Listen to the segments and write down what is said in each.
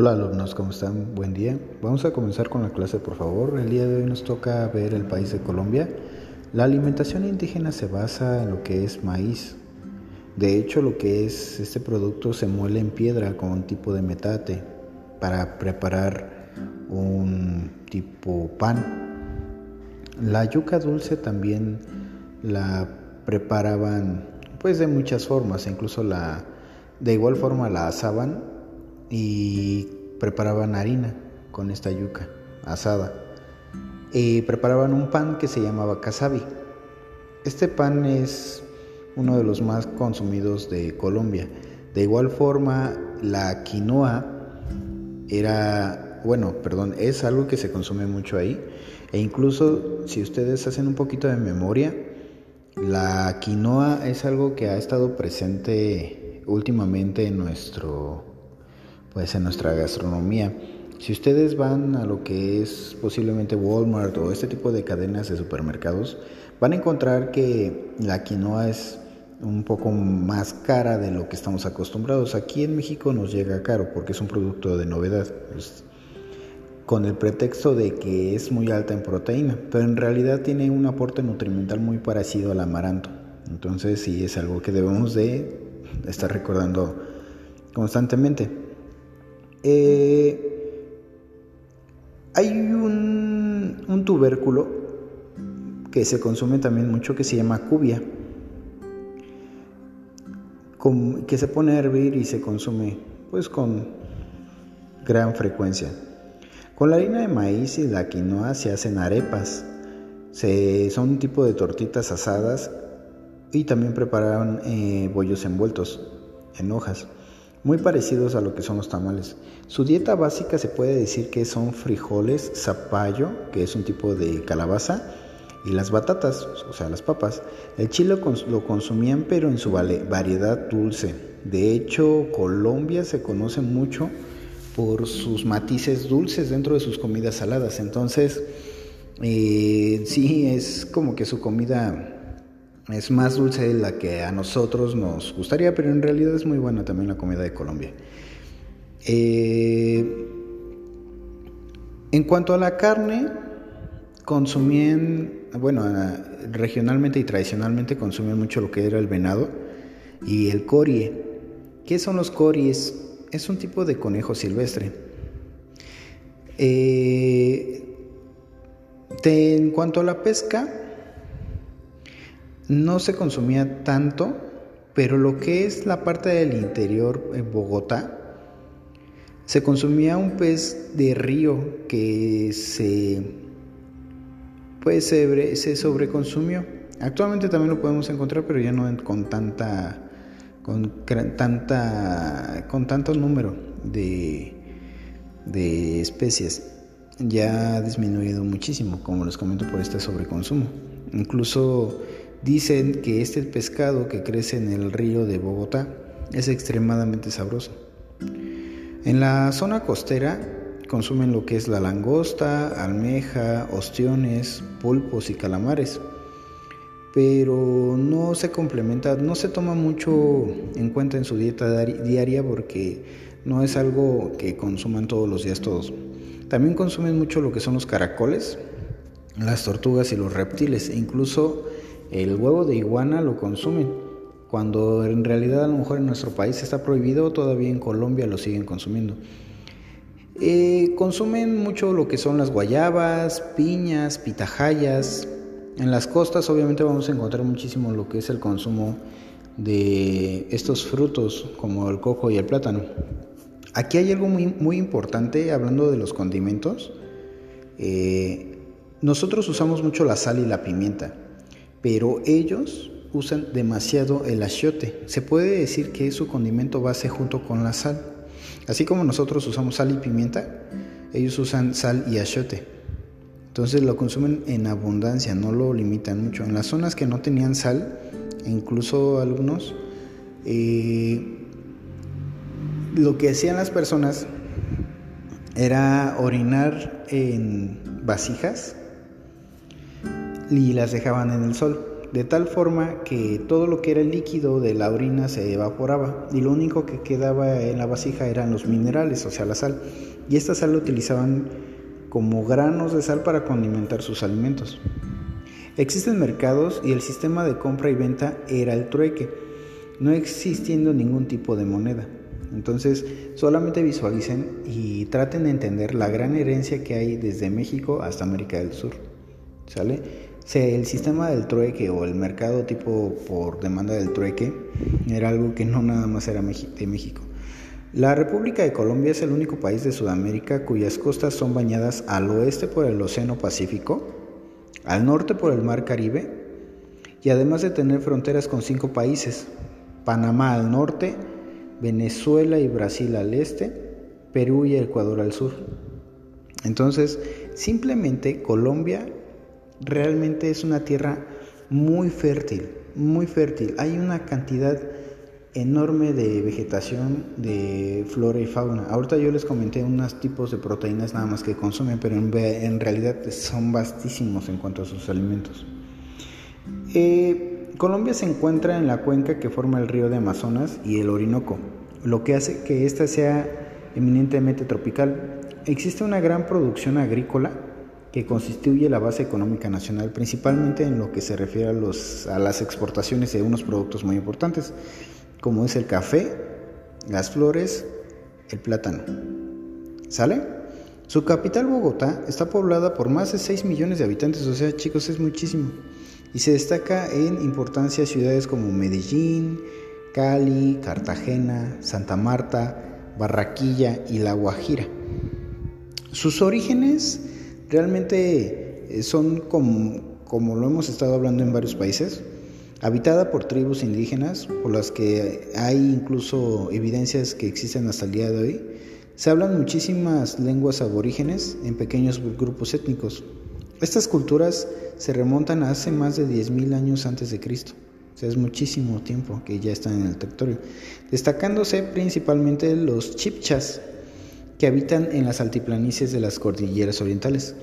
Hola alumnos, ¿cómo están? Buen día. Vamos a comenzar con la clase, por favor. El día de hoy nos toca ver el país de Colombia. La alimentación indígena se basa en lo que es maíz. De hecho, lo que es este producto se muele en piedra con un tipo de metate para preparar un tipo pan. La yuca dulce también la preparaban pues de muchas formas, incluso la de igual forma la asaban y preparaban harina con esta yuca asada. Y preparaban un pan que se llamaba casabi. Este pan es uno de los más consumidos de Colombia. De igual forma, la quinoa era, bueno, perdón, es algo que se consume mucho ahí. E incluso si ustedes hacen un poquito de memoria, la quinoa es algo que ha estado presente últimamente en nuestro pues en nuestra gastronomía. Si ustedes van a lo que es posiblemente Walmart o este tipo de cadenas de supermercados, van a encontrar que la quinoa es un poco más cara de lo que estamos acostumbrados. Aquí en México nos llega caro porque es un producto de novedad, pues, con el pretexto de que es muy alta en proteína, pero en realidad tiene un aporte nutrimental muy parecido al amaranto. Entonces sí es algo que debemos de estar recordando constantemente. Eh, hay un, tubérculo que se consume también mucho que se llama cubia, que se pone a hervir y se consume pues con gran frecuencia. Con la harina de maíz y la quinoa se hacen arepas, se, son un tipo de tortitas asadas y también preparan eh, bollos envueltos en hojas muy parecidos a lo que son los tamales. Su dieta básica se puede decir que son frijoles, zapallo, que es un tipo de calabaza, y las batatas, o sea, las papas. El chile lo consumían pero en su variedad dulce. De hecho, Colombia se conoce mucho por sus matices dulces dentro de sus comidas saladas. Entonces, eh, sí, es como que su comida es más dulce de la que a nosotros nos gustaría, pero en realidad es muy buena también la comida de Colombia. Eh, en cuanto a la carne, consumían, bueno, regionalmente y tradicionalmente consumían mucho lo que era el venado y el corie. ¿Qué son los cories? Es un tipo de conejo silvestre. Eh, en cuanto a la pesca, no se consumía tanto, pero lo que es la parte del interior en Bogotá, se consumía un pez de río que se, pues se, se sobreconsumió. Actualmente también lo podemos encontrar, pero ya no con tanta, con tanta, con tanto número de, de especies. Ya ha disminuido muchísimo, como les comento, por este sobreconsumo. Incluso Dicen que este pescado que crece en el río de Bogotá es extremadamente sabroso. En la zona costera consumen lo que es la langosta, almeja, ostiones, pulpos y calamares. Pero no se complementa, no se toma mucho en cuenta en su dieta diaria porque no es algo que consuman todos los días todos. También consumen mucho lo que son los caracoles, las tortugas y los reptiles. Incluso el huevo de iguana lo consumen, cuando en realidad a lo mejor en nuestro país está prohibido, todavía en Colombia lo siguen consumiendo. Eh, consumen mucho lo que son las guayabas, piñas, pitahayas. En las costas obviamente vamos a encontrar muchísimo lo que es el consumo de estos frutos como el coco y el plátano. Aquí hay algo muy, muy importante hablando de los condimentos. Eh, nosotros usamos mucho la sal y la pimienta pero ellos usan demasiado el achiote. Se puede decir que es su condimento base junto con la sal. Así como nosotros usamos sal y pimienta, ellos usan sal y achiote. Entonces lo consumen en abundancia, no lo limitan mucho. En las zonas que no tenían sal, incluso algunos, eh, lo que hacían las personas era orinar en vasijas y las dejaban en el sol. de tal forma que todo lo que era el líquido de la orina se evaporaba y lo único que quedaba en la vasija eran los minerales, o sea, la sal. Y esta sal la utilizaban como granos de sal para condimentar sus alimentos. Existen mercados y el sistema de compra y venta era el trueque, no existiendo ningún tipo de moneda. Entonces, solamente visualicen y traten de entender la gran herencia que hay desde México hasta América del Sur. ¿Sale? El sistema del trueque o el mercado tipo por demanda del trueque era algo que no nada más era de México. La República de Colombia es el único país de Sudamérica cuyas costas son bañadas al oeste por el Océano Pacífico, al norte por el Mar Caribe y además de tener fronteras con cinco países, Panamá al norte, Venezuela y Brasil al este, Perú y Ecuador al sur. Entonces, simplemente Colombia realmente es una tierra muy fértil, muy fértil. Hay una cantidad enorme de vegetación, de flora y fauna. Ahorita yo les comenté unos tipos de proteínas nada más que consumen, pero en, realidad son vastísimos en cuanto a sus alimentos. Eh, Colombia se encuentra en la cuenca que forma el río de Amazonas y el Orinoco, lo que hace que ésta sea eminentemente tropical. Existe una gran producción agrícola que constituye la base económica nacional, principalmente en lo que se refiere a, las exportaciones de unos productos muy importantes, como es el café, las flores, el plátano. ¿Sale? Su capital, Bogotá, está poblada por más de 6 millones de habitantes, o sea, chicos, es muchísimo. Y se destaca en importancia ciudades como Medellín, Cali, Cartagena, Santa Marta, Barraquilla y La Guajira. Sus orígenes realmente eh, son como, lo hemos estado hablando en varios países, habitada por tribus indígenas, por las que hay incluso evidencias que existen hasta el día de hoy. Se hablan muchísimas lenguas aborígenes en pequeños grupos étnicos. Estas culturas se remontan a hace más de 10.000 años antes de Cristo. O sea, es muchísimo tiempo que ya están en el territorio. Destacándose principalmente los chipchas, que habitan en las altiplanicies de las cordilleras orientales,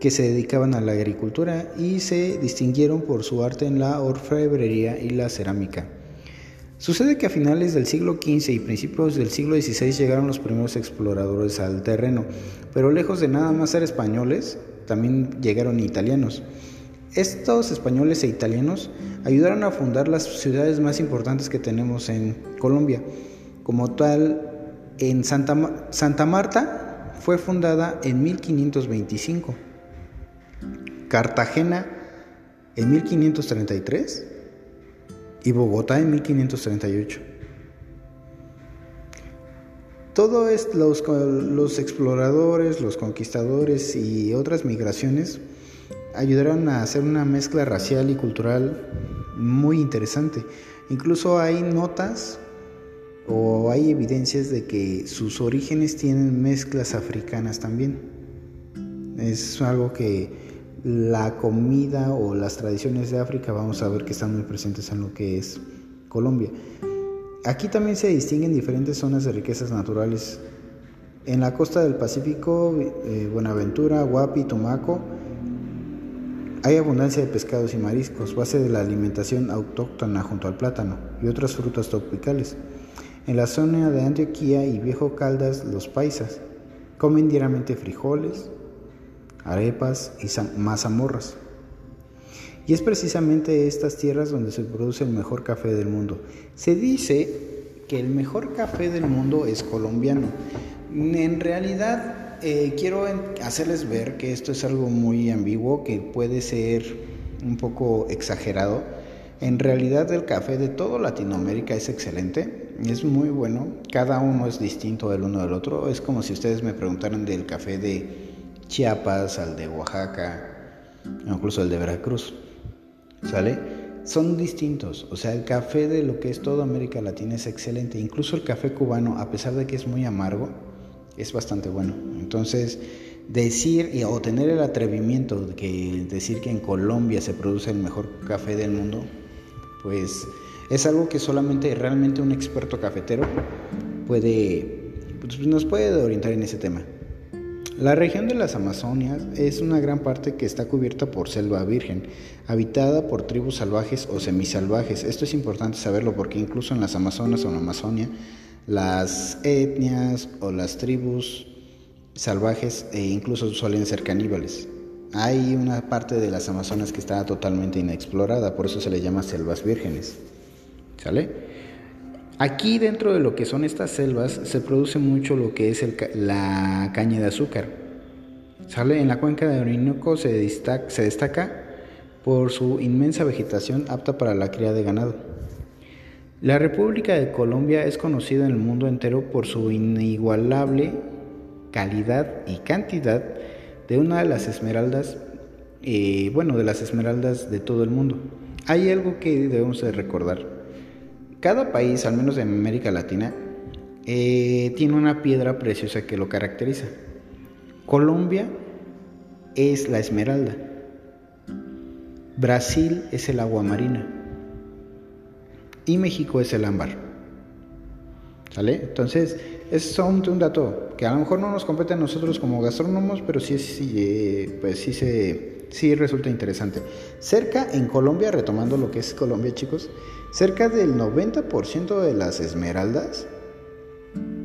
que se dedicaban a la agricultura y se distinguieron por su arte en la orfebrería y la cerámica. Sucede que a finales del siglo XV y principios del siglo XVI llegaron los primeros exploradores al terreno, pero lejos de nada más ser españoles, también llegaron italianos. Estos españoles e italianos ayudaron a fundar las ciudades más importantes que tenemos en Colombia. Como tal, en Santa, Santa Marta fue fundada en 1525, Cartagena en 1533 y Bogotá en 1538. Todos los, los exploradores, los conquistadores y otras migraciones ayudaron a hacer una mezcla racial y cultural muy interesante. Incluso hay notas o hay evidencias de que sus orígenes tienen mezclas africanas también. Es algo que la comida o las tradiciones de África vamos a ver que están muy presentes en lo que es Colombia. Aquí también se distinguen diferentes zonas de riquezas naturales. En la costa del Pacífico, eh, Buenaventura, Guapi, Tumaco, hay abundancia de pescados y mariscos, base de la alimentación autóctona junto al plátano y otras frutas tropicales. En la zona de Antioquía y Viejo Caldas, los paisas comen diariamente frijoles, arepas y mazamorras. Y es precisamente estas tierras donde se produce el mejor café del mundo. Se dice que el mejor café del mundo es colombiano. En realidad, eh, quiero hacerles ver que esto es algo muy ambiguo, que puede ser un poco exagerado. En realidad, el café de toda Latinoamérica es excelente es muy bueno. Cada uno es distinto del uno del otro. Es como si ustedes me preguntaran del café de Chiapas al de Oaxaca, incluso el de Veracruz. ¿Sale? Son distintos. O sea, el café de lo que es toda América Latina es excelente. Incluso el café cubano, a pesar de que es muy amargo, es bastante bueno. Entonces, decir o tener el atrevimiento de que decir que en Colombia se produce el mejor café del mundo, pues es algo que solamente realmente un experto cafetero puede, pues, nos puede orientar en ese tema. La región de las Amazonias es una gran parte que está cubierta por selva virgen, habitada por tribus salvajes o semisalvajes. Esto es importante saberlo porque incluso en las Amazonas o en la Amazonia, las etnias o las tribus salvajes e incluso suelen ser caníbales. Hay una parte de las Amazonas que está totalmente inexplorada, por eso se le llama selvas vírgenes. ¿Sale? Aquí dentro de lo que son estas selvas se produce mucho lo que es la caña de azúcar. ¿Sale? En la cuenca de Orinoco se destaca, por su inmensa vegetación apta para la cría de ganado. La República de Colombia es conocida en el mundo entero por su inigualable calidad y cantidad de una de las esmeraldas, eh, bueno, de las esmeraldas de todo el mundo. Hay algo que debemos de recordar. Cada país, al menos en América Latina, eh, tiene una piedra preciosa que lo caracteriza. Colombia es la esmeralda. Brasil es el agua marina. Y México es el ámbar. ¿Sale? Entonces, es un dato que a lo mejor no nos compete a nosotros como gastrónomos, pero sí, eh, pues sí, se, sí resulta interesante. Cerca en Colombia, retomando lo que es Colombia, chicos, cerca del 90% de las esmeraldas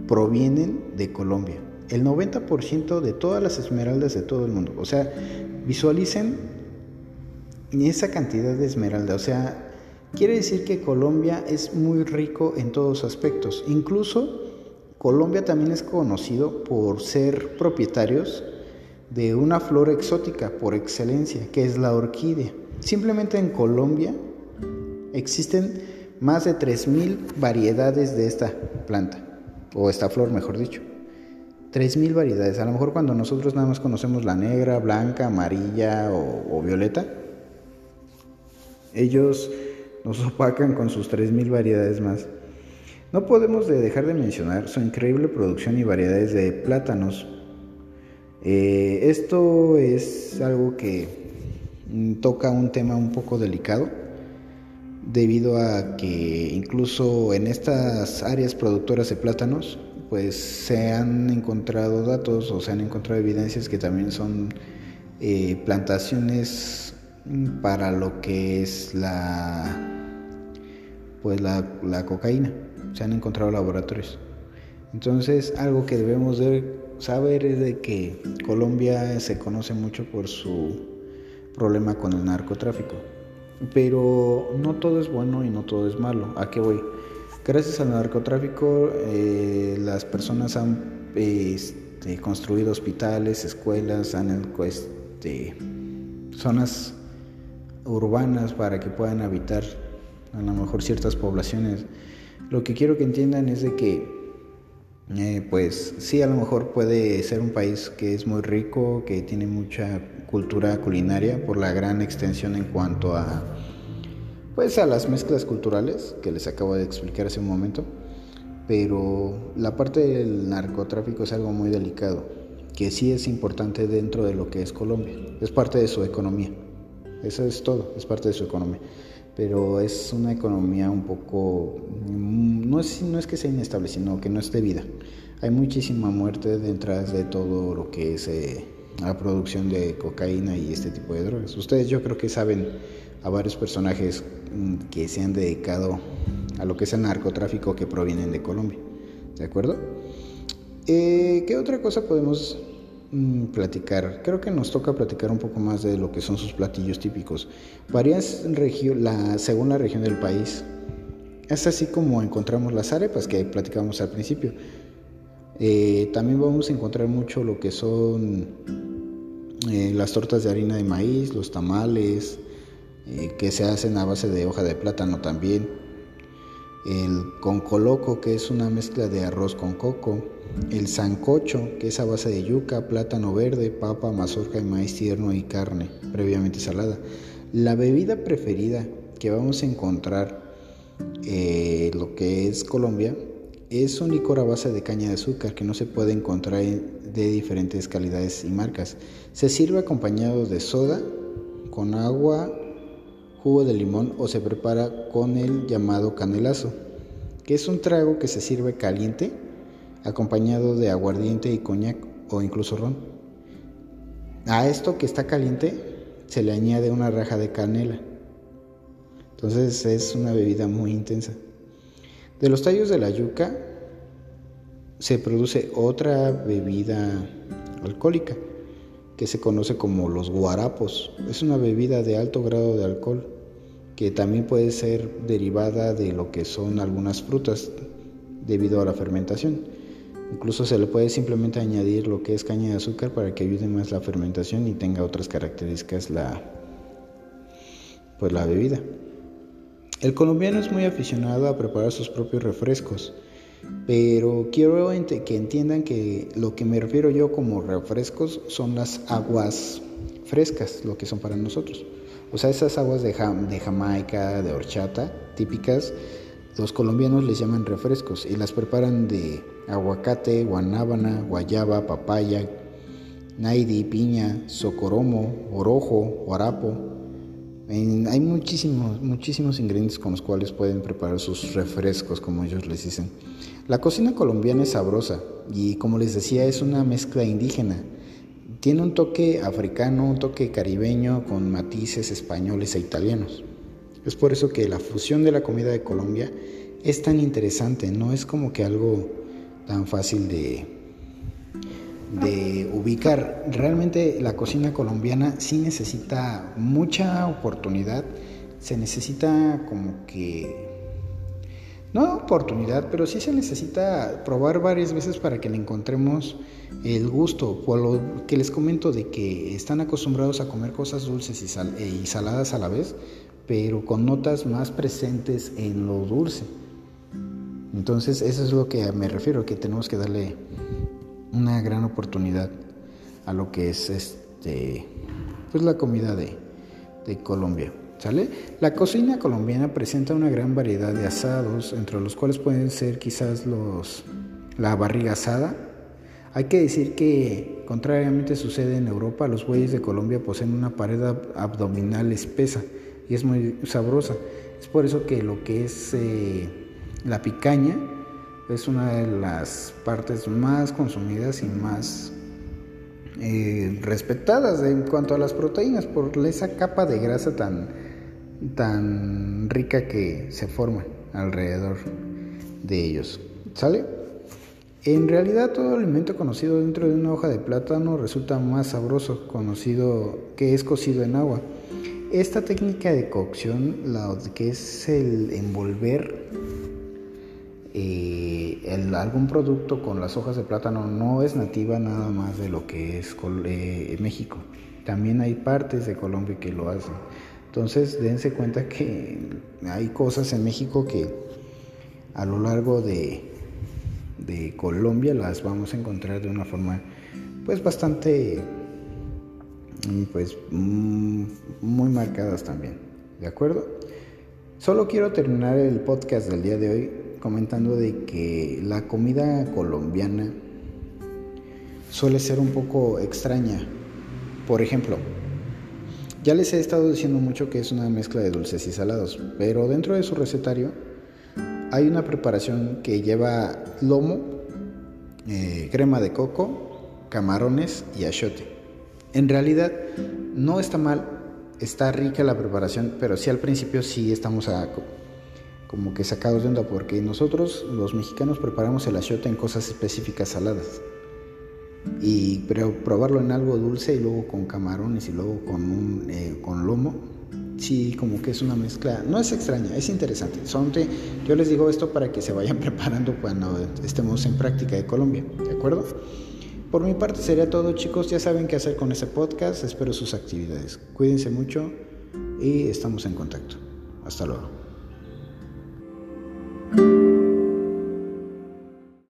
provienen de Colombia. El 90% de todas las esmeraldas de todo el mundo. O sea, visualicen esa cantidad de esmeralda. O sea, quiere decir que Colombia es muy rico en todos aspectos. Incluso Colombia también es conocido por ser propietarios de una flor exótica por excelencia, que es la orquídea. Simplemente en Colombia existen más de 3.000 variedades de esta planta, o esta flor, mejor dicho. 3.000 variedades. A lo mejor cuando nosotros nada más conocemos la negra, blanca, amarilla o, violeta, ellos nos opacan con sus 3.000 variedades más. No podemos dejar de mencionar su increíble producción y variedades de plátanos. Eh, esto es algo que mm, toca un tema un poco delicado debido a que incluso en estas áreas productoras de plátanos pues se han encontrado datos o se han encontrado evidencias que también son eh, plantaciones para lo que es la pues la cocaína se han encontrado laboratorios. Entonces, algo que debemos de saber es de que Colombia se conoce mucho por su problema con el narcotráfico. Pero no todo es bueno y no todo es malo. ¿A qué voy? Gracias al narcotráfico, eh, las personas han este, construido hospitales, escuelas, han este, zonas urbanas para que puedan habitar a lo mejor ciertas poblaciones lo que quiero que entiendan es de que, eh, pues sí, a lo mejor puede ser un país que es muy rico, que tiene mucha cultura culinaria por la gran extensión en cuanto a, pues a las mezclas culturales que les acabo de explicar hace un momento, pero la parte del narcotráfico es algo muy delicado, que sí es importante dentro de lo que es Colombia, es parte de su economía, eso es todo, es parte de su economía pero es una economía un poco, mm, no es, no es que sea inestable, sino que no es de vida. Hay muchísima muerte detrás de todo lo que es eh, la producción de cocaína y este tipo de drogas. Ustedes yo creo que saben a varios personajes mm, que se han dedicado a lo que es el narcotráfico que provienen de Colombia. ¿De acuerdo? Eh, ¿Qué otra cosa podemos Mm, platicar. Creo que nos toca platicar un poco más de lo que son sus platillos típicos. Varias regiones, según la región del país. Es así como encontramos las arepas que platicábamos al principio. Eh, también vamos a encontrar mucho lo que son eh, las tortas de harina de maíz, los tamales, eh, que se hacen a base de hoja de plátano también. El concoloco, que es una mezcla de arroz con coco el sancocho, que es a base de yuca, plátano verde, papa, mazorca y maíz tierno y carne previamente salada. La bebida preferida que vamos a encontrar eh, lo que es Colombia es un licor a base de caña de azúcar que no se puede encontrar de diferentes calidades y marcas. Se sirve acompañado de soda, con agua, jugo de limón o se prepara con el llamado canelazo, que es un trago que se sirve caliente acompañado de aguardiente y coñac o incluso ron. a esto que está caliente se le añade una raja de canela. Entonces es una bebida muy intensa. De los tallos de la yuca se produce otra bebida alcohólica que se conoce como los guarapos. Es una bebida de alto grado de alcohol que también puede ser derivada de lo que son algunas frutas debido a la fermentación. Incluso se le puede simplemente añadir lo que es caña de azúcar para que ayude más la fermentación y tenga otras características la, pues la bebida. El colombiano es muy aficionado a preparar sus propios refrescos, pero quiero que entiendan que lo que me refiero yo como refrescos son las aguas frescas, lo que son para nosotros. O sea, esas aguas de, Jamaica, de horchata, típicas, los colombianos les llaman refrescos y las preparan de aguacate, guanábana, guayaba, papaya, naidi, piña, socoromo, orojo, guarapo, hay muchísimos, muchísimos ingredientes con los cuales pueden preparar sus refrescos, como ellos les dicen. La cocina colombiana es sabrosa y, como les decía, es una mezcla indígena. Tiene un toque africano, un toque caribeño con matices españoles e italianos. Es por eso que la fusión de la comida de Colombia es tan interesante, no es como que algo tan fácil de, de ubicar. Realmente la cocina colombiana sí necesita mucha oportunidad, se necesita como que, no oportunidad, pero sí se necesita probar varias veces para que le encontremos el gusto, por lo que les comento de que están acostumbrados a comer cosas dulces y, y saladas a la vez, pero con notas más presentes en lo dulce. Entonces, eso es lo que me refiero, que tenemos que darle una gran oportunidad a lo que es este pues la comida de Colombia. ¿Sale? La cocina colombiana presenta una gran variedad de asados, entre los cuales pueden ser quizás los la barriga asada. Hay que decir que, contrariamente sucede en Europa, los bueyes de Colombia poseen una pared abdominal espesa y es muy sabrosa. Es por eso que lo que es eh, la picaña es una de las partes más consumidas y más eh, respetadas en cuanto a las proteínas por esa capa de grasa tan, tan rica que se forma alrededor de ellos. ¿Sale? En realidad todo alimento conocido dentro de una hoja de plátano resulta más sabroso, conocido que es cocido en agua. Esta técnica de cocción, la que es el envolver eh, algún producto con las hojas de plátano no es nativa nada más de lo que es eh, México. También hay partes de Colombia que lo hacen. Entonces dense cuenta que hay cosas en México que a lo largo de, Colombia las vamos a encontrar de una forma pues bastante mm, pues mm, muy marcadas también. ¿De acuerdo? Solo quiero terminar el podcast del día de hoy comentando de que la comida colombiana suele ser un poco extraña. Por ejemplo, ya les he estado diciendo mucho que es una mezcla de dulces y salados, pero dentro de su recetario hay una preparación que lleva lomo, eh, crema de coco, camarones y achote. En realidad no está mal, está rica la preparación, pero sí al principio sí estamos a como que sacados de onda, porque nosotros los mexicanos preparamos el achiote en cosas específicas saladas. Y probarlo en algo dulce y luego con camarones y luego con, eh, con lomo, sí, como que es una mezcla, no es extraña, es interesante. Son yo les digo esto para que se vayan preparando cuando estemos en práctica de Colombia, ¿de acuerdo? Por mi parte sería todo chicos, ya saben qué hacer con ese podcast, espero sus actividades. Cuídense mucho y estamos en contacto. Hasta luego.